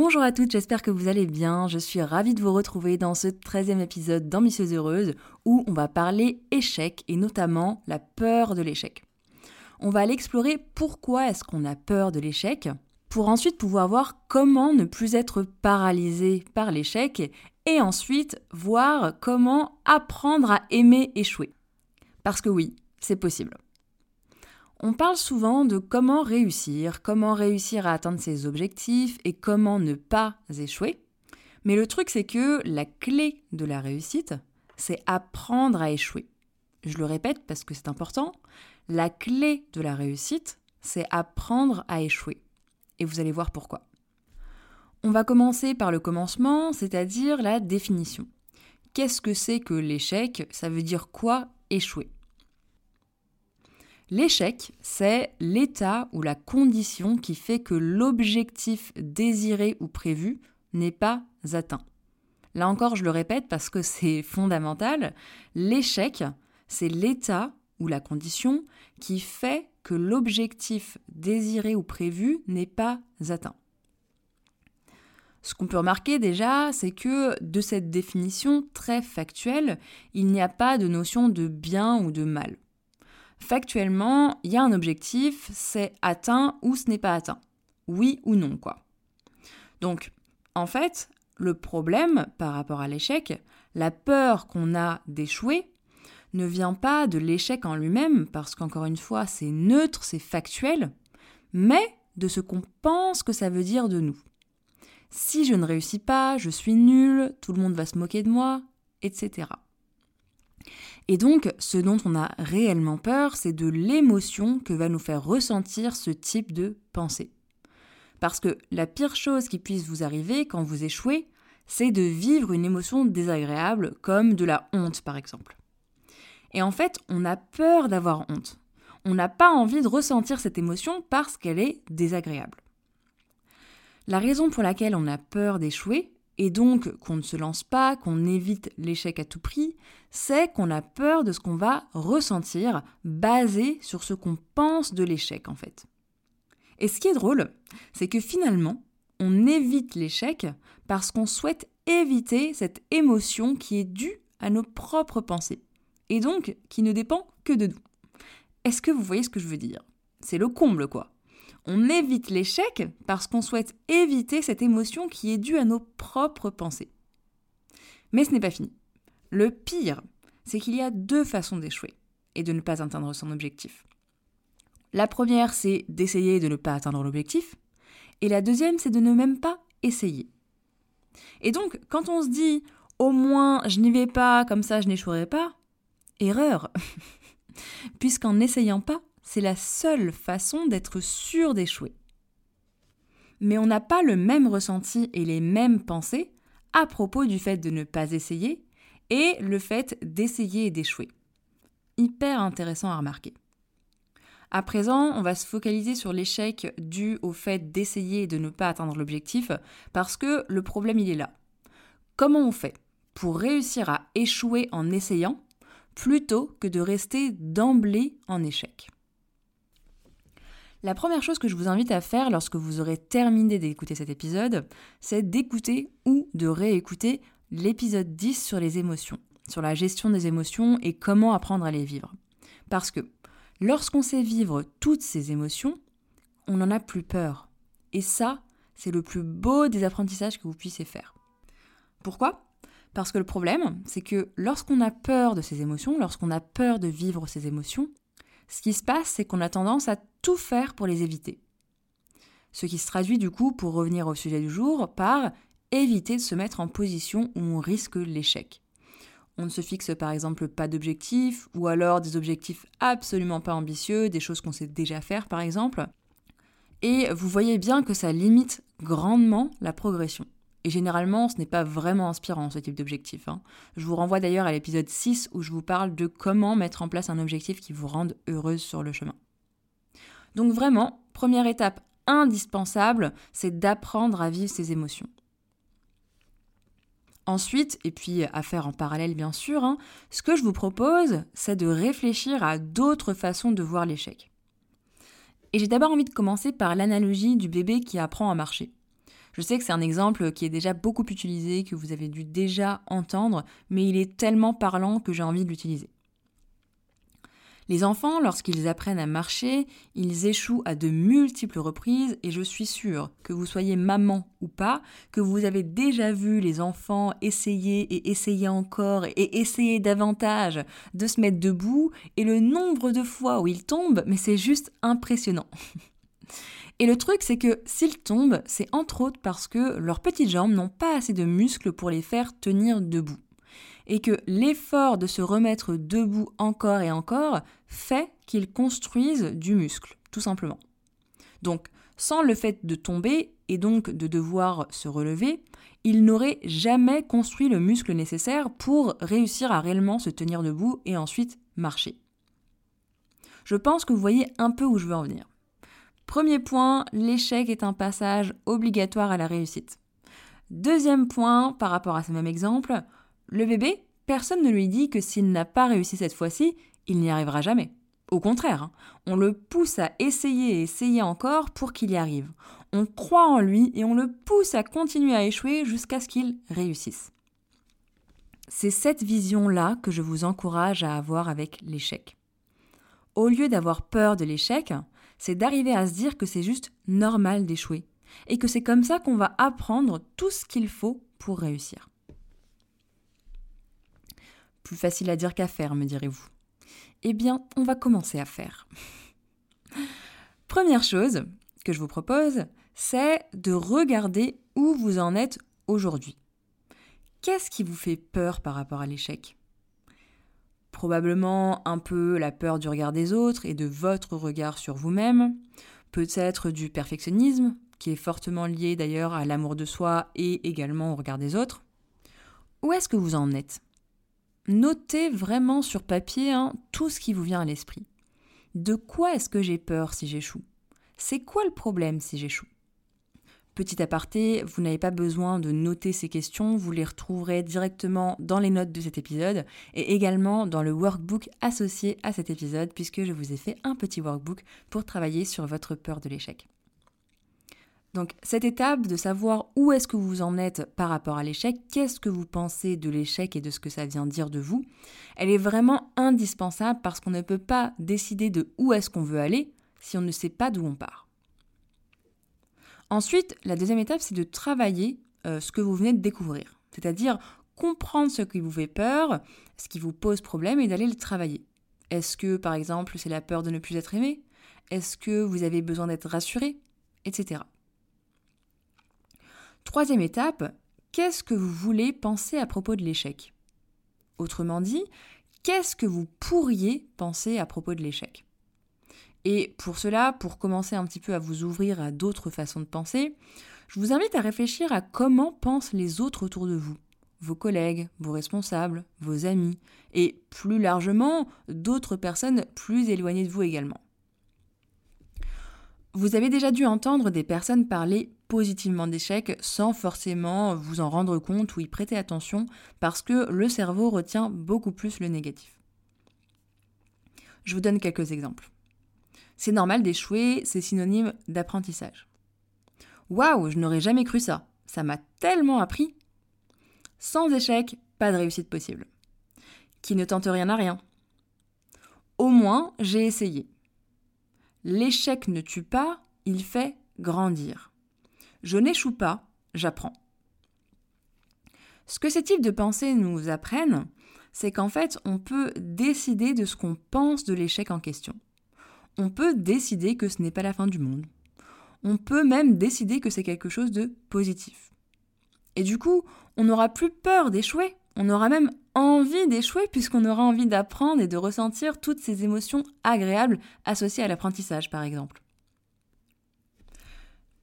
Bonjour à toutes, j'espère que vous allez bien. Je suis ravie de vous retrouver dans ce 13e épisode d'Ambitieuse Heureuse où on va parler échec et notamment la peur de l'échec on va aller explorer pourquoi est-ce qu'on a peur de l'échec, pour ensuite pouvoir voir comment ne plus être paralysé par l'échec, et ensuite voir comment apprendre à aimer échouer. Parce que oui, c'est possible. On parle souvent de comment réussir, comment réussir à atteindre ses objectifs et comment ne pas échouer. Mais le truc, c'est que la clé de la réussite, c'est apprendre à échouer. Je le répète parce que c'est important, la clé de la réussite, c'est apprendre à échouer. Et vous allez voir pourquoi. On va commencer par le commencement, c'est-à-dire la définition. Qu'est-ce que c'est que l'échec? Ça veut dire quoi échouer? L'échec, c'est l'état ou la condition qui fait que l'objectif désiré ou prévu n'est pas atteint. Là encore, je le répète parce que c'est fondamental, l'échec, c'est l'état ou la condition qui fait que l'objectif désiré ou prévu n'est pas atteint. Ce qu'on peut remarquer déjà, c'est que de cette définition très factuelle, il n'y a pas de notion de bien ou de mal. Factuellement, il y a un objectif, c'est atteint ou ce n'est pas atteint. Oui ou non, quoi. Donc, en fait, le problème par rapport à l'échec, la peur qu'on a d'échouer, ne vient pas de l'échec en lui-même, parce qu'encore une fois, c'est neutre, c'est factuel, mais de ce qu'on pense que ça veut dire de nous. Si je ne réussis pas, je suis nul, tout le monde va se moquer de moi, etc. Et donc, ce dont on a réellement peur, c'est de l'émotion que va nous faire ressentir ce type de pensée. Parce que la pire chose qui puisse vous arriver quand vous échouez, c'est de vivre une émotion désagréable, comme de la honte par exemple. Et en fait, on a peur d'avoir honte. On n'a pas envie de ressentir cette émotion parce qu'elle est désagréable. La raison pour laquelle on a peur d'échouer, et donc qu'on ne se lance pas, qu'on évite l'échec à tout prix, c'est qu'on a peur de ce qu'on va ressentir basé sur ce qu'on pense de l'échec en fait. Et ce qui est drôle, c'est que finalement, on évite l'échec parce qu'on souhaite éviter cette émotion qui est due à nos propres pensées et donc qui ne dépend que de nous. Est-ce que vous voyez ce que je veux dire? C'est le comble, quoi. On évite l'échec parce qu'on souhaite éviter cette émotion qui est due à nos propres pensées. Mais ce n'est pas fini. Le pire, c'est qu'il y a deux façons d'échouer et de ne pas atteindre son objectif. La première, c'est d'essayer de ne pas atteindre l'objectif, et la deuxième, c'est de ne même pas essayer. Et donc, quand on se dit au moins je n'y vais pas, comme ça je n'échouerai pas, Erreur Puisqu'en n'essayant pas, c'est la seule façon d'être sûr d'échouer. Mais on n'a pas le même ressenti et les mêmes pensées à propos du fait de ne pas essayer et le fait d'essayer et d'échouer. Hyper intéressant à remarquer. À présent, on va se focaliser sur l'échec dû au fait d'essayer et de ne pas atteindre l'objectif, parce que le problème il est là. Comment on fait pour réussir à échouer en essayant plutôt que de rester d'emblée en échec? La première chose que je vous invite à faire lorsque vous aurez terminé d'écouter cet épisode, c'est d'écouter ou de réécouter l'épisode 10 sur les émotions, sur la gestion des émotions et comment apprendre à les vivre. Parce que lorsqu'on sait vivre toutes ces émotions, on n'en a plus peur. Et ça, c'est le plus beau des apprentissages que vous puissiez faire. Pourquoi? Parce que le problème, c'est que lorsqu'on a peur de ces émotions, lorsqu'on a peur de vivre ces émotions, ce qui se passe, c'est qu'on a tendance à tout faire pour les éviter. Ce qui se traduit du coup, pour revenir au sujet du jour, par éviter de se mettre en position où on risque l'échec. On ne se fixe par exemple pas d'objectifs, ou alors des objectifs absolument pas ambitieux, des choses qu'on sait déjà faire par exemple. Et vous voyez bien que ça limite grandement la progression. Et généralement, ce n'est pas vraiment inspirant ce type d'objectif. Hein. Je vous renvoie d'ailleurs à l'épisode 6 où je vous parle de comment mettre en place un objectif qui vous rende heureuse sur le chemin. Donc vraiment, première étape indispensable, c'est d'apprendre à vivre ses émotions. Ensuite, et puis à faire en parallèle bien sûr, hein, ce que je vous propose, c'est de réfléchir à d'autres façons de voir l'échec. Et j'ai d'abord envie de commencer par l'analogie du bébé qui apprend à marcher. Je sais que c'est un exemple qui est déjà beaucoup utilisé, que vous avez dû déjà entendre, mais il est tellement parlant que j'ai envie de l'utiliser. Les enfants, lorsqu'ils apprennent à marcher, ils échouent à de multiples reprises et je suis sûre que vous soyez maman ou pas, que vous avez déjà vu les enfants essayer et essayer encore et essayer davantage de se mettre debout et le nombre de fois où ils tombent, mais c'est juste impressionnant. Et le truc, c'est que s'ils tombent, c'est entre autres parce que leurs petites jambes n'ont pas assez de muscles pour les faire tenir debout et que l'effort de se remettre debout encore et encore fait qu'ils construisent du muscle, tout simplement. Donc, sans le fait de tomber et donc de devoir se relever, ils n'auraient jamais construit le muscle nécessaire pour réussir à réellement se tenir debout et ensuite marcher. Je pense que vous voyez un peu où je veux en venir. Premier point, l'échec est un passage obligatoire à la réussite. Deuxième point, par rapport à ce même exemple, le bébé, personne ne lui dit que s'il n'a pas réussi cette fois-ci, il n'y arrivera jamais. Au contraire, hein, on le pousse à essayer et essayer encore pour qu'il y arrive. On croit en lui et on le pousse à continuer à échouer jusqu'à ce qu'il réussisse. C'est cette vision-là que je vous encourage à avoir avec l'échec. Au lieu d'avoir peur de l'échec, c'est d'arriver à se dire que c'est juste normal d'échouer et que c'est comme ça qu'on va apprendre tout ce qu'il faut pour réussir. Plus facile à dire qu'à faire, me direz-vous. Eh bien, on va commencer à faire. Première chose que je vous propose, c'est de regarder où vous en êtes aujourd'hui. Qu'est-ce qui vous fait peur par rapport à l'échec? Probablement un peu la peur du regard des autres et de votre regard sur vous-même, peut-être du perfectionnisme, qui est fortement lié d'ailleurs à l'amour de soi et également au regard des autres. Où est-ce que vous en êtes? Notez vraiment sur papier hein, tout ce qui vous vient à l'esprit. De quoi est-ce que j'ai peur si j'échoue? C'est quoi le problème si j'échoue? Petit aparté, vous n'avez pas besoin de noter ces questions, vous les retrouverez directement dans les notes de cet épisode et également dans le workbook associé à cet épisode puisque je vous ai fait un petit workbook pour travailler sur votre peur de l'échec. Donc cette étape de savoir où est-ce que vous en êtes par rapport à l'échec, qu'est-ce que vous pensez de l'échec et de ce que ça vient dire de vous, elle est vraiment indispensable parce qu'on ne peut pas décider de où est-ce qu'on veut aller si on ne sait pas d'où on part. Ensuite, la deuxième étape, c'est de travailler euh, ce que vous venez de découvrir, c'est-à-dire comprendre ce qui vous fait peur, ce qui vous pose problème et d'aller le travailler. Est-ce que, par exemple, c'est la peur de ne plus être aimé? Est-ce que vous avez besoin d'être rassuré? Etc. Troisième étape, qu'est-ce que vous voulez penser à propos de l'échec? Autrement dit, qu'est-ce que vous pourriez penser à propos de l'échec? Et pour cela, pour commencer un petit peu à vous ouvrir à d'autres façons de penser, je vous invite à réfléchir à comment pensent les autres autour de vous, vos collègues, vos responsables, vos amis, et plus largement d'autres personnes plus éloignées de vous également. Vous avez déjà dû entendre des personnes parler positivement d'échecs sans forcément vous en rendre compte ou y prêter attention parce que le cerveau retient beaucoup plus le négatif. Je vous donne quelques exemples. C'est normal d'échouer, c'est synonyme d'apprentissage. Waouh, je n'aurais jamais cru ça. Ça m'a tellement appris. Sans échec, pas de réussite possible. Qui ne tente rien à rien. Au moins, j'ai essayé. L'échec ne tue pas, il fait grandir. Je n'échoue pas, j'apprends. Ce que ces types de pensées nous apprennent, c'est qu'en fait, on peut décider de ce qu'on pense de l'échec en question. On peut décider que ce n'est pas la fin du monde. On peut même décider que c'est quelque chose de positif. Et du coup, on n'aura plus peur d'échouer, on aura même envie d'échouer puisqu'on aura envie d'apprendre et de ressentir toutes ces émotions agréables associées à l'apprentissage par exemple.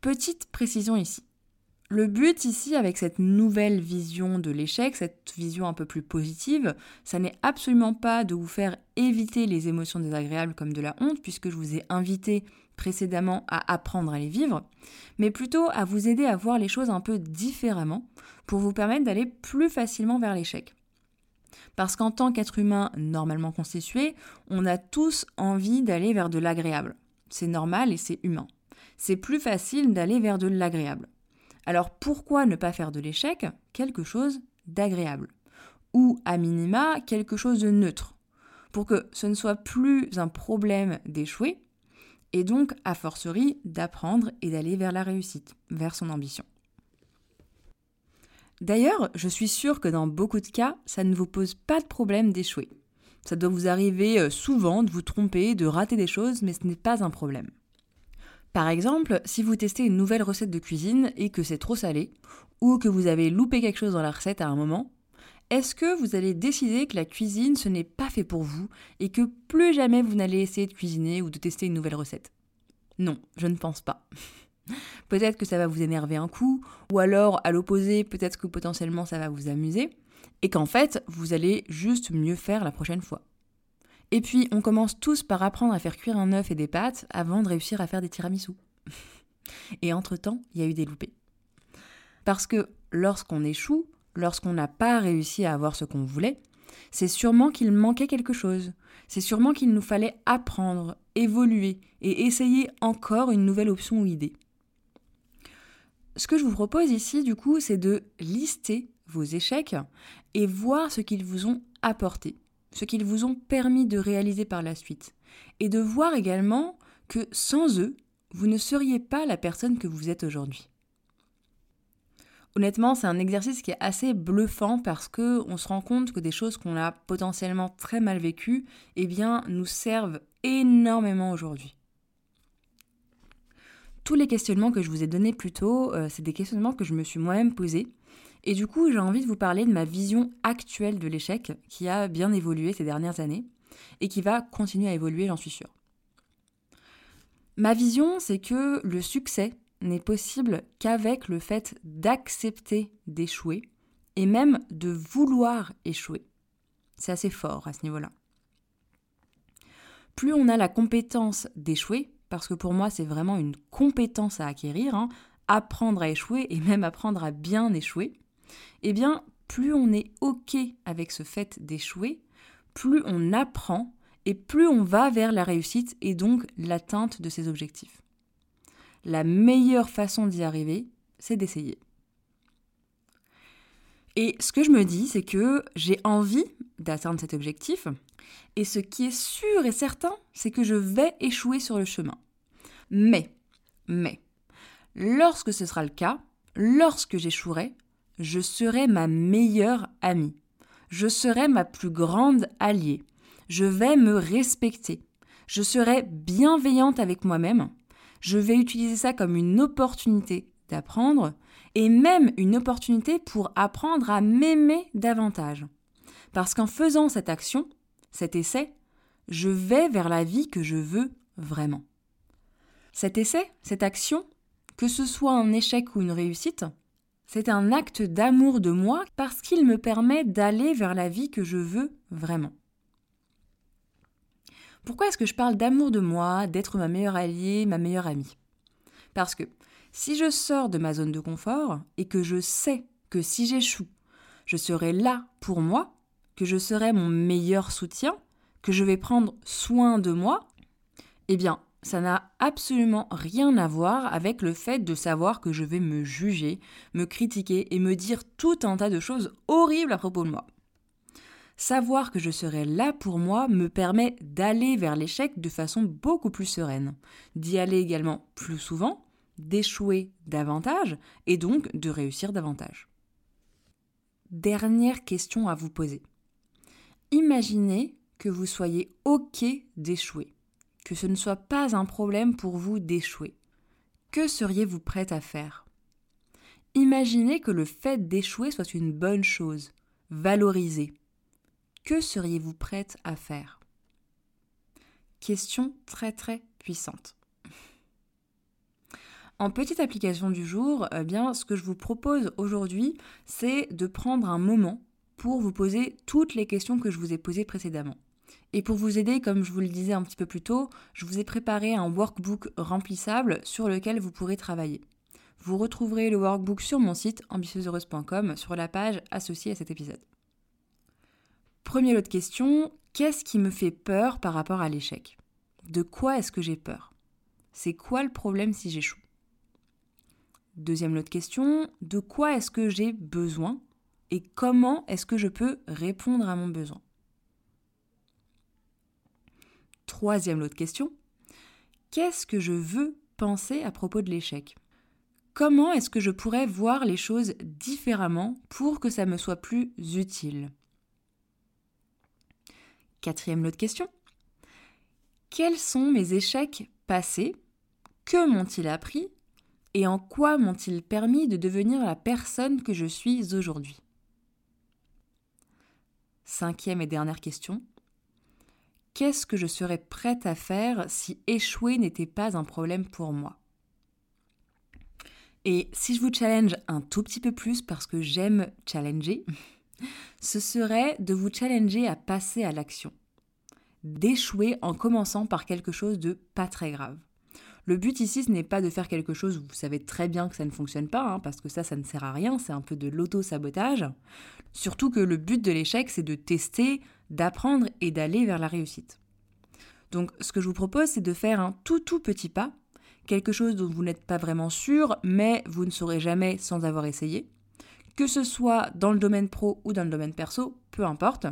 Petite précision ici. Le but ici avec cette nouvelle vision de l'échec, cette vision un peu plus positive, ça n'est absolument pas de vous faire éviter les émotions désagréables comme de la honte, puisque je vous ai invité précédemment à apprendre à les vivre, mais plutôt à vous aider à voir les choses un peu différemment pour vous permettre d'aller plus facilement vers l'échec. Parce qu'en tant qu'être humain normalement constitué, on a tous envie d'aller vers de l'agréable. C'est normal et c'est humain. C'est plus facile d'aller vers de l'agréable. Alors pourquoi ne pas faire de l'échec? Quelque chose d'agréable Ou à minima quelque chose de neutre Pour que ce ne soit plus un problème d'échouer, et donc a fortiori d'apprendre et d'aller vers la réussite, vers son ambition. D'ailleurs, je suis sûre que dans beaucoup de cas, ça ne vous pose pas de problème d'échouer. Ça doit vous arriver euh, souvent de vous tromper, de rater des choses, mais ce n'est pas un problème. Par exemple, si vous testez une nouvelle recette de cuisine et que c'est trop salé, ou que vous avez loupé quelque chose dans la recette à un moment, est-ce que vous allez décider que la cuisine ce n'est pas fait pour vous et que plus jamais vous n'allez essayer de cuisiner ou de tester une nouvelle recette? Non, je ne pense pas. peut-être que ça va vous énerver un coup, ou alors à l'opposé, peut-être que potentiellement ça va vous amuser, et qu'en fait, vous allez juste mieux faire la prochaine fois. Et puis, on commence tous par apprendre à faire cuire un œuf et des pâtes avant de réussir à faire des tiramisu. et entre-temps, il y a eu des loupés. Parce que lorsqu'on échoue, lorsqu'on n'a pas réussi à avoir ce qu'on voulait, c'est sûrement qu'il manquait quelque chose. C'est sûrement qu'il nous fallait apprendre, évoluer et essayer encore une nouvelle option ou idée. Ce que je vous propose ici, du coup, c'est de lister vos échecs et voir ce qu'ils vous ont apporté ce qu'ils vous ont permis de réaliser par la suite, et de voir également que sans eux, vous ne seriez pas la personne que vous êtes aujourd'hui. Honnêtement, c'est un exercice qui est assez bluffant parce que on se rend compte que des choses qu'on a potentiellement très mal vécues, eh bien, nous servent énormément aujourd'hui. Tous les questionnements que je vous ai donnés plus tôt, euh, c'est des questionnements que je me suis moi-même posés et du coup, j'ai envie de vous parler de ma vision actuelle de l'échec, qui a bien évolué ces dernières années, et qui va continuer à évoluer, j'en suis sûre. Ma vision, c'est que le succès n'est possible qu'avec le fait d'accepter d'échouer, et même de vouloir échouer. C'est assez fort à ce niveau-là. Plus on a la compétence d'échouer, parce que pour moi c'est vraiment une compétence à acquérir, hein, apprendre à échouer et même apprendre à bien échouer, eh bien, plus on est OK avec ce fait d'échouer, plus on apprend et plus on va vers la réussite et donc l'atteinte de ses objectifs. La meilleure façon d'y arriver, c'est d'essayer. Et ce que je me dis, c'est que j'ai envie d'atteindre cet objectif, et ce qui est sûr et certain, c'est que je vais échouer sur le chemin. Mais, mais, lorsque ce sera le cas, lorsque j'échouerai, je serai ma meilleure amie. Je serai ma plus grande alliée. Je vais me respecter. Je serai bienveillante avec moi-même. Je vais utiliser ça comme une opportunité d'apprendre et même une opportunité pour apprendre à m'aimer davantage. Parce qu'en faisant cette action, cet essai, je vais vers la vie que je veux vraiment. Cet essai, cette action, que ce soit un échec ou une réussite, c'est un acte d'amour de moi parce qu'il me permet d'aller vers la vie que je veux vraiment. Pourquoi est-ce que je parle d'amour de moi, d'être ma meilleure alliée, ma meilleure amie? Parce que si je sors de ma zone de confort et que je sais que si j'échoue, je serai là pour moi, que je serai mon meilleur soutien, que je vais prendre soin de moi, eh bien, ça n'a absolument rien à voir avec le fait de savoir que je vais me juger, me critiquer et me dire tout un tas de choses horribles à propos de moi. Savoir que je serai là pour moi me permet d'aller vers l'échec de façon beaucoup plus sereine, d'y aller également plus souvent, d'échouer davantage et donc de réussir davantage. Dernière question à vous poser. Imaginez que vous soyez OK d'échouer que ce ne soit pas un problème pour vous d'échouer. Que seriez-vous prête à faire? Imaginez que le fait d'échouer soit une bonne chose, valoriser, que seriez-vous prête à faire? Question très très puissante. En petite application du jour, eh bien, ce que je vous propose aujourd'hui, c'est de prendre un moment pour vous poser toutes les questions que je vous ai posées précédemment. Et pour vous aider, comme je vous le disais un petit peu plus tôt, je vous ai préparé un workbook remplissable sur lequel vous pourrez travailler. Vous retrouverez le workbook sur mon site ambitieuseheureuse.com sur la page associée à cet épisode. Premier lot de questions, qu'est-ce qui me fait peur par rapport à l'échec? De quoi est-ce que j'ai peur? C'est quoi le problème si j'échoue? Deuxième lot de questions, de quoi est-ce que j'ai besoin? Et comment est-ce que je peux répondre à mon besoin? Troisième lot de questions, qu'est-ce que je veux penser à propos de l'échec? Comment est-ce que je pourrais voir les choses différemment pour que ça me soit plus utile? Quatrième lot de questions. Quels sont mes échecs passés? Que m'ont-ils appris? Et en quoi m'ont-ils permis de devenir la personne que je suis aujourd'hui? Cinquième et dernière question. Qu'est-ce que je serais prête à faire si échouer n'était pas un problème pour moi? Et si je vous challenge un tout petit peu plus parce que j'aime challenger, ce serait de vous challenger à passer à l'action. D'échouer en commençant par quelque chose de pas très grave. Le but ici, ce n'est pas de faire quelque chose où vous savez très bien que ça ne fonctionne pas, hein, parce que ça, ça ne sert à rien, c'est un peu de l'auto-sabotage. Surtout que le but de l'échec, c'est de tester, d'apprendre et d'aller vers la réussite. Donc, ce que je vous propose, c'est de faire un tout tout petit pas, quelque chose dont vous n'êtes pas vraiment sûr, mais vous ne saurez jamais sans avoir essayé que ce soit dans le domaine pro ou dans le domaine perso, peu importe.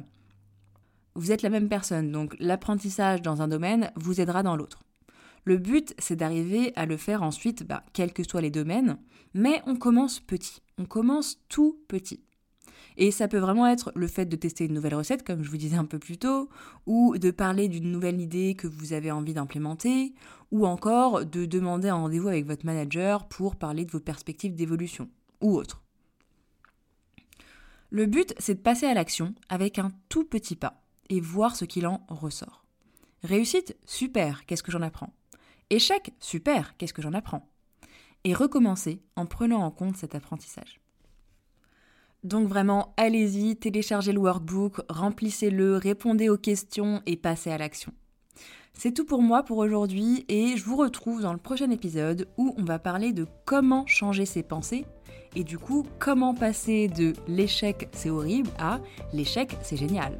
Vous êtes la même personne, donc l'apprentissage dans un domaine vous aidera dans l'autre. Le but, c'est d'arriver à le faire ensuite, bah, quels que soient les domaines, mais on commence petit, on commence tout petit. Et ça peut vraiment être le fait de tester une nouvelle recette, comme je vous disais un peu plus tôt, ou de parler d'une nouvelle idée que vous avez envie d'implémenter, ou encore de demander un rendez-vous avec votre manager pour parler de vos perspectives d'évolution, ou autre. Le but, c'est de passer à l'action avec un tout petit pas et voir ce qu'il en ressort. Réussite, super, qu'est-ce que j'en apprends? Échec, super, qu'est-ce que j'en apprends? Et recommencer en prenant en compte cet apprentissage. Donc vraiment, allez-y, téléchargez le workbook, remplissez-le, répondez aux questions et passez à l'action. C'est tout pour moi pour aujourd'hui et je vous retrouve dans le prochain épisode où on va parler de comment changer ses pensées et du coup, comment passer de l'échec c'est horrible à l'échec c'est génial